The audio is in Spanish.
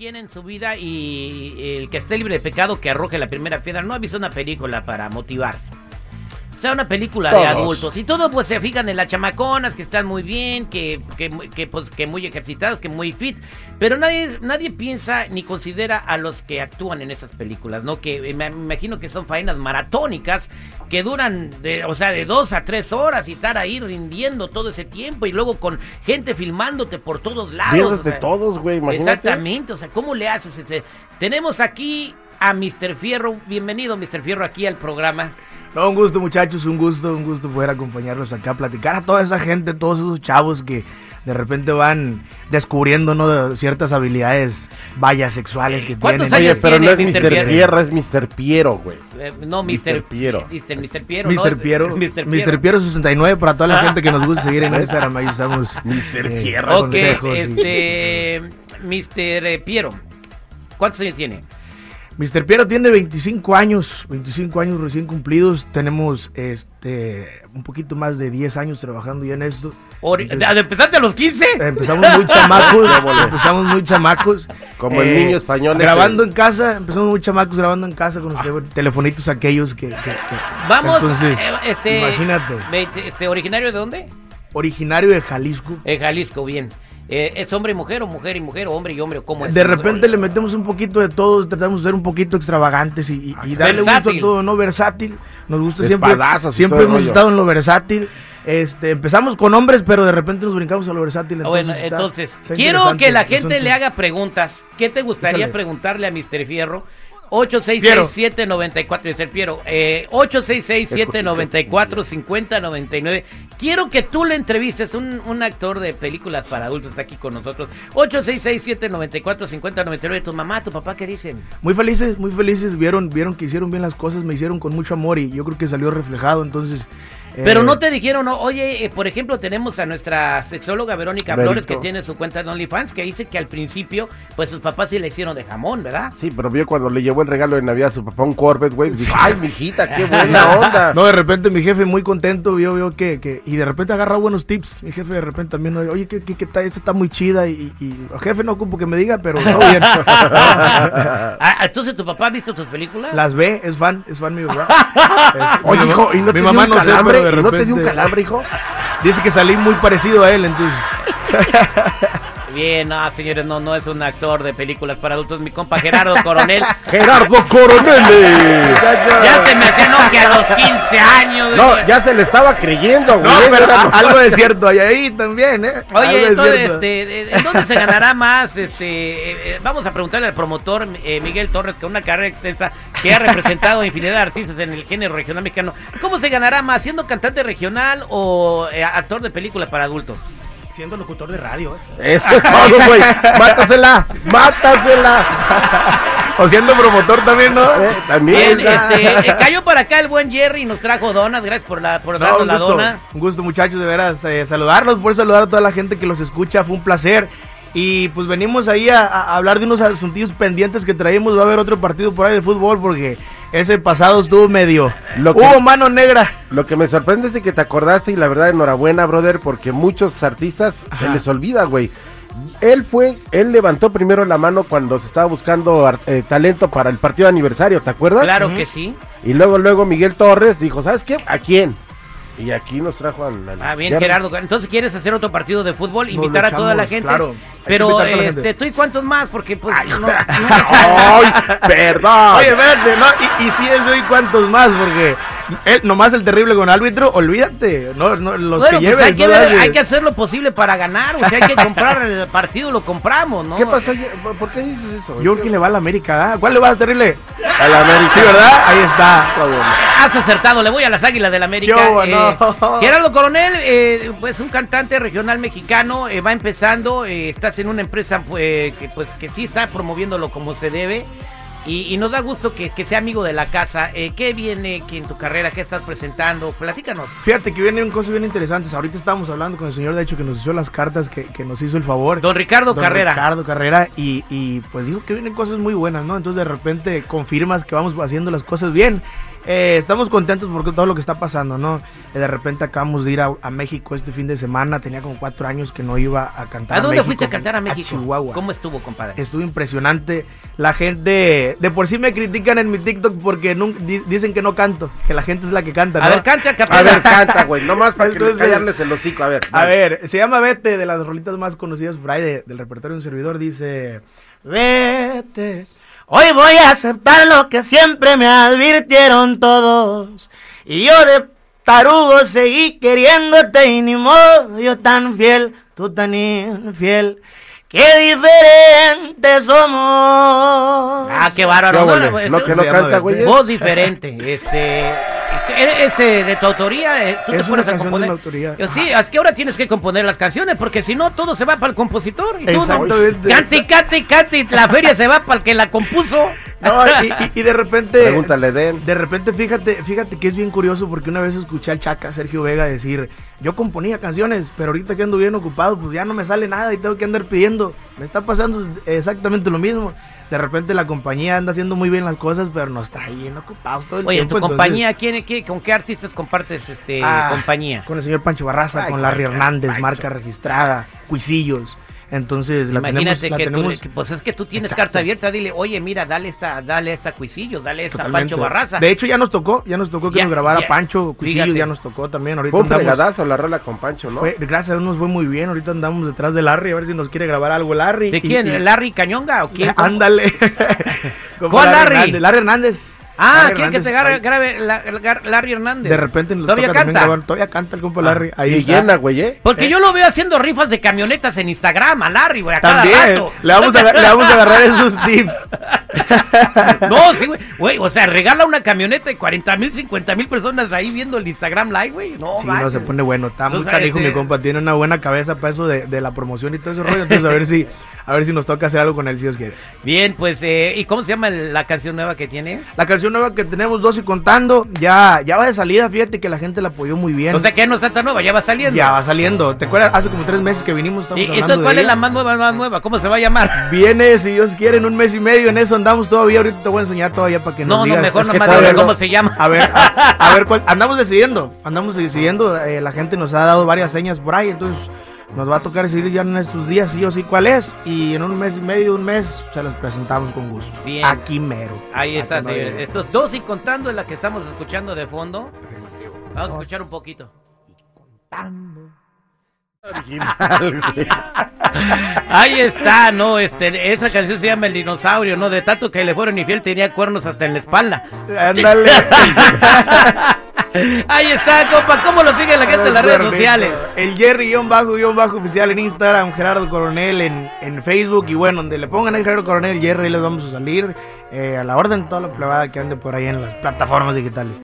¿quién en su vida y el que esté libre de pecado que arroje la primera piedra no ha una película para motivarse? O sea, una película de adultos. Y todos pues se fijan en las chamaconas que están muy bien, que, que, que, pues, que muy ejercitadas, que muy fit. Pero nadie, nadie piensa ni considera a los que actúan en esas películas, ¿no? Que eh, me, imagino que son faenas maratónicas que duran, de, o sea, de dos a tres horas y estar ahí rindiendo todo ese tiempo y luego con gente filmándote por todos lados. O sea, todos, güey, imagínate. Exactamente, o sea, ¿cómo le haces? Este, Tenemos aquí a Mr. Fierro. Bienvenido, Mr. Fierro, aquí al programa. No, un gusto muchachos, un gusto, un gusto poder acompañarlos acá, platicar a toda esa gente, todos esos chavos que de repente van descubriendo ¿no? ciertas habilidades vallas sexuales que ¿Cuántos tienen. años Oye, pero no es Mr. Fierro? Pierro, es Mr. Piero, güey. Eh, no, Mr. Mr. Piero. Mr. Mr. Piero. no, Mr. Piero, Mr. Piero 69 para toda la gente que nos gusta seguir en Instagram, ahí usamos Mr. eh, Piero. Ok, consejos y- este. Mr. Piero. ¿Cuántos años tiene? Mr. Piero tiene 25 años, 25 años recién cumplidos. Tenemos este un poquito más de 10 años trabajando ya en esto. Entonces, ¿Empezaste a los 15? Empezamos muy chamacos, empezamos muy chamacos. Como el niño español ese. Grabando en casa, empezamos muy chamacos grabando en casa con los tele- telefonitos aquellos que... que- que- Vamos, Entonces, eh, este, imagínate. Este, ¿Originario de dónde? originario de Jalisco. De Jalisco, bien. Eh, ¿Es hombre y mujer o mujer y mujer o hombre y hombre o cómo es? De repente le metemos un poquito de todo, tratamos de ser un poquito extravagantes y, y- y darle gusto a todo, ¿no? Versátil. Nos gusta siempre. Siempre hemos rollo. estado en lo versátil. Este, empezamos con hombres, pero de repente nos brincamos a lo versátil. Ah, bueno, está- entonces, está quiero que la gente le haga preguntas. ¿Qué te gustaría Échale. preguntarle a Mr. Fierro? Piero. 866-794, Mr. Piero, eh, 866-794-5099. Quiero que tú le entrevistes, un, un actor de películas para adultos está aquí con nosotros. 866-794-5099. Tu mamá, tu papá, ¿qué dicen? Muy felices, muy felices. Vieron, vieron que hicieron bien las cosas, me hicieron con mucho amor y yo creo que salió reflejado. Entonces. Eh, Pero no te dijeron, no, oye, eh, por ejemplo, tenemos a nuestra sexóloga Verónica. Flores que tiene su cuenta de OnlyFans que dice que al principio, pues sus papás sí le hicieron de jamón, ¿verdad? Sí, pero vio cuando le llevó el regalo de Navidad a su papá un Corvette, güey. Ay, mijita, qué buena onda. No, de repente mi jefe muy contento vio, vio que, que, y de repente agarra buenos tips. Mi jefe de repente también, oye, que, que, que está, esta está muy chida y, y, jefe no ocupo que me diga, pero todo bien. Ah, entonces tu papá ha visto tus películas? Las ve, es fan, es fan mi papá. Eh, Oye, hijo, ¿y no mi te mamá no sé, calambre? pero de ¿Y no te dio un calambre, hijo? Dice que salí muy parecido a él, entonces. Bien, no, señores, no, no es un actor de películas para adultos, mi compa Gerardo Coronel. Gerardo Coronel. ya se me hacía, no, que a los 15 años. No, güey. ya se le estaba creyendo, güey. No, pero Era- a- algo de cierto hay ahí también, ¿eh? Oye, entonces, cierto. este, ¿en dónde se ganará más? Este, eh, eh, vamos a preguntarle al promotor eh, Miguel Torres, con una carrera extensa, que ha representado a infinidad de artistas en el género regional mexicano. ¿Cómo se ganará más, siendo cantante regional o eh, actor de películas para adultos? Siendo locutor de radio, ¿eh? Eso es todo, güey. Mátasela, mátasela. O siendo promotor también, ¿no? Eh, también. Bien, este, eh, cayó para acá el buen Jerry y nos trajo donas. Gracias por, la, por No, darnos un la gusto, dona. un gusto muchachos, de veras, eh, saludarlos, por saludar a toda la gente que los escucha, fue un placer. Y pues venimos ahí a, a hablar de unos asuntillos pendientes que traímos, va a haber otro partido por ahí de fútbol porque ese pasado estuvo medio... Lo que- Hubo mano negra. Lo que me sorprende es de que te acordaste y la verdad enhorabuena, brother, porque muchos artistas se les olvida, güey. Él fue, él levantó primero la mano cuando se estaba buscando eh, talento para el partido de aniversario, ¿te acuerdas? Claro que sí. Y luego, luego Miguel Torres dijo, ¿sabes qué? ¿A quién? Y aquí nos trajo al... al- Ah, bien. Gerardo. Entonces, ¿quieres hacer otro partido de fútbol? Nos Invitar a toda la echamos, gente. claro. Pero, este. ¿tú y cuántos más? Porque, pues, no, no- ¡Ay, perdón! Oye, espérate, ¿no? Y, y sí, eso y cuántos más, porque él, nomás el terrible con árbitro, olvídate, no, no, los bueno, que pues lleves. hay que, no ver- las- hay que hacer lo posible para ganar. O sea, hay que comprar el partido, lo compramos, ¿no? ¿Qué pasó? ¿Por qué dices eso? Yo creo que le va a la América, ¿ah? ¿Cuál le va a terrible? A la América. Sí, ¿verdad? Ahí está. Has acertado, le voy a las Águilas del América. Qué hubo, Eh, no. Gerardo Coronel, eh, pues un cantante regional mexicano, eh, va empezando, eh, estás en una empresa pues, que, pues, que sí está promoviéndolo como se debe. Y, y nos da gusto que, que sea amigo de la casa. Eh, ¿Qué viene que en tu carrera? ¿Qué estás presentando? Platícanos. Fíjate que vienen cosas bien interesantes. Ahorita estábamos hablando con el señor, de hecho, que nos hizo las cartas, que, que nos hizo el favor. Don Ricardo Don Carrera. Ricardo Carrera. Y, y pues dijo que vienen cosas muy buenas, ¿no? Entonces de repente confirmas que vamos haciendo las cosas bien. Eh, estamos contentos por todo lo que está pasando, ¿no? Eh, de repente acabamos de ir a, a México este fin de semana. Tenía como cuatro años que no iba a cantar. ¿A dónde México, fuiste a cantar a México? Chihuahua. ¿Cómo estuvo, compadre? Estuvo impresionante. La gente, de por sí me critican en mi TikTok porque di- dicen que no canto, que la gente es la que canta. A ¿no? ver, canta, A capela. ver, canta, güey. Nomás para que Entonces, callarles el hocico. A ver. A dale. ver, se llama Vete, de las rolitas más conocidas por ahí de- del repertorio de un servidor. Dice: Vete, hoy voy a aceptar lo que siempre me advirtieron todos. Y yo de tarugo seguí queriéndote y ni modo, yo tan fiel, tú tan infiel. Qué diferentes somos. Ah, qué bárbaro. ¿Qué No, no, que no canta, güey. Voz diferente, este... ¿Es eh, de tu autoría? eh, ¿Tú Es te una a canción de componer? mi autoría. Yo, sí, es que ahora tienes que componer las canciones, porque si no, todo se va para el compositor. Y tú, no, Exactamente. cante, cante, cante, la feria se va para el que la compuso. No, y, y- y de repente. Pregúntale, Den. De repente, fíjate, fíjate que es bien curioso porque una vez escuché al Chaca Sergio Vega decir, yo componía canciones, pero ahorita que ando bien ocupado, pues ya no me sale nada y tengo que andar pidiendo. Me está pasando exactamente lo mismo. De repente la compañía anda haciendo muy bien las cosas, pero nos está bien ocupados todo el Oye, en tiempo. tu entonces- compañía, ¿quién, quién- ¿con qué artistas compartes este Ah, compañía? Con el señor Pancho Barraza, Ay, con Larry Hernández, Pancho. marca registrada, Cuisillos. Entonces, la Imagínate tenemos, la que, tú tenemos que, pues es que tú tienes Exacto. carta abierta, dile, oye, mira, dale esta, dale esta Cuisillo, dale esta Totalmente. Pancho Barraza. De hecho, ya nos tocó, ya nos tocó que Ya, nos grabara ya. Pancho, Cuisillo, Fíjate. ya nos tocó también. Ahorita Fue un andamos- fregadazo la rola con Pancho, ¿no? fue- gracias a Dios nos fue muy bien. Ahorita andamos detrás de Larry a ver si nos quiere grabar algo Larry. ¿De Y- quién? y- ¿Larry Cañonga o quién? Ándale. ¿Cuál Larry? Hernández, Larry Hernández. Ah, Larry ¿quién que te grabe, ahí. grabe la- la- Larry Hernández? De repente nos ¿Todavía toca canta? grabar. Todavía canta el compa Larry. Ahí y está. llena, güey, ¿eh? Porque yo lo veo haciendo rifas de camionetas en Instagram a Larry, güey, a cada También. rato. Le vamos, a, le vamos a agarrar esos tips. No, sí, güey. Güey, o sea, regala una camioneta de 40 mil, 50 mil personas ahí viendo el Instagram Live, güey. No, Sí, no se pone bueno. Está muy canijo, mi compa. Tiene una buena cabeza para eso de, de la promoción y todo ese rollo. Entonces, a ver si, a ver si nos toca hacer algo con él, si Dios quiere. Bien, pues, eh, ¿y cómo se llama la canción nueva que tienes? La canción nueva que tenemos, dos y contando, ya, ya va de salida. Fíjate que la gente la apoyó muy bien. O sea, que ya no está tan nueva, ya va saliendo. ya va saliendo. ¿Te acuerdas? Hace como tres meses que vinimos. ¿Y, entonces cuál es ella. la más nueva, más nueva? ¿Cómo se va a llamar? Viene, si Dios quiere, en un mes y medio. En eso andamos todavía. Ahorita te voy a enseñar todavía para que nos No, no, digas. mejor Es nomás dime no- cómo se llama. A ver, a, a ver, cuál- andamos decidiendo, andamos decidiendo, eh, la gente nos ha dado varias señas por ahí, entonces nos va a tocar decidir ya en estos días sí o sí cuál es, y en un mes y medio, un mes, se los presentamos con gusto. Bien. Aquí mero. Ahí está, no señores. Estos dos y contando es la que estamos escuchando de fondo. Vamos a escuchar un poquito. Original, güey. Ahí está, ¿no? Este, esa canción se llama El Dinosaurio, ¿no? De tanto que le fueron infiel tenía cuernos hasta en la espalda. Ándale. Ahí está, compa. ¿Cómo lo sigue la gente en las redes sociales? El Jerry guion bajo guion bajo oficial en Instagram, Gerardo Coronel en, en Facebook y bueno, donde le pongan ahí Gerardo Coronel, Jerry, ahí les vamos a salir eh, a la orden toda la plebada que ande por ahí en las plataformas digitales.